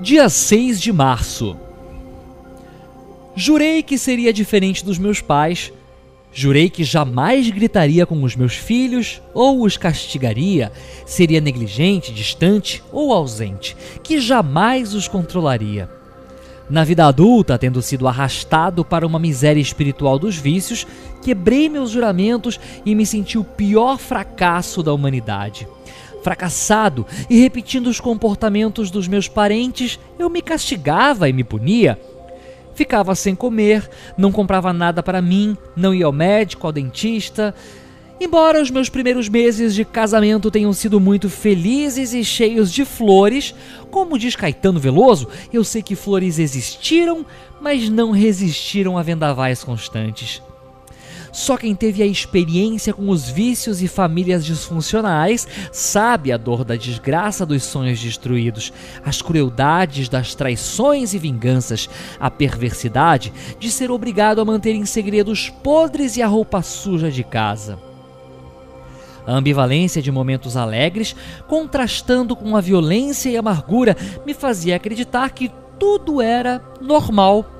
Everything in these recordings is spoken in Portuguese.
Dia 6 de março. Jurei que seria diferente dos meus pais. Jurei que jamais gritaria com os meus filhos ou os castigaria, seria negligente, distante ou ausente, que jamais os controlaria. Na vida adulta, tendo sido arrastado para uma miséria espiritual dos vícios, quebrei meus juramentos e me senti o pior fracasso da humanidade. Fracassado e repetindo os comportamentos dos meus parentes, eu me castigava e me punia. Ficava sem comer, não comprava nada para mim, não ia ao médico, ao dentista, Embora os meus primeiros meses de casamento tenham sido muito felizes e cheios de flores, como diz Caetano Veloso, eu sei que flores existiram, mas não resistiram a vendavais constantes. Só quem teve a experiência com os vícios e famílias disfuncionais sabe a dor da desgraça dos sonhos destruídos, as crueldades das traições e vinganças, a perversidade de ser obrigado a manter em segredo os podres e a roupa suja de casa. A ambivalência de momentos alegres, contrastando com a violência e amargura, me fazia acreditar que tudo era normal.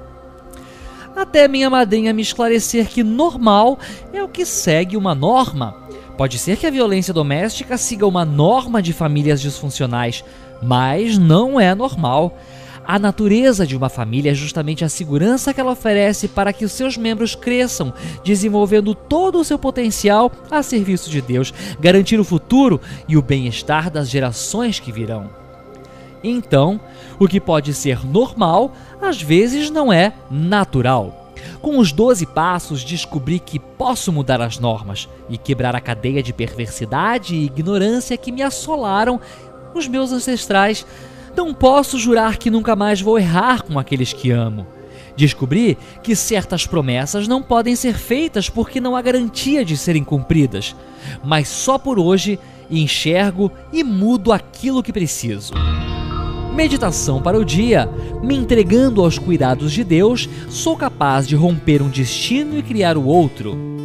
Até minha madrinha me esclarecer que normal é o que segue uma norma. Pode ser que a violência doméstica siga uma norma de famílias disfuncionais, mas não é normal. A natureza de uma família é justamente a segurança que ela oferece para que os seus membros cresçam, desenvolvendo todo o seu potencial a serviço de Deus, garantir o futuro e o bem-estar das gerações que virão. Então, o que pode ser normal, às vezes não é natural. Com os 12 passos, descobri que posso mudar as normas e quebrar a cadeia de perversidade e ignorância que me assolaram os meus ancestrais não posso jurar que nunca mais vou errar com aqueles que amo. Descobri que certas promessas não podem ser feitas porque não há garantia de serem cumpridas, mas só por hoje enxergo e mudo aquilo que preciso. Meditação para o dia. Me entregando aos cuidados de Deus, sou capaz de romper um destino e criar o outro.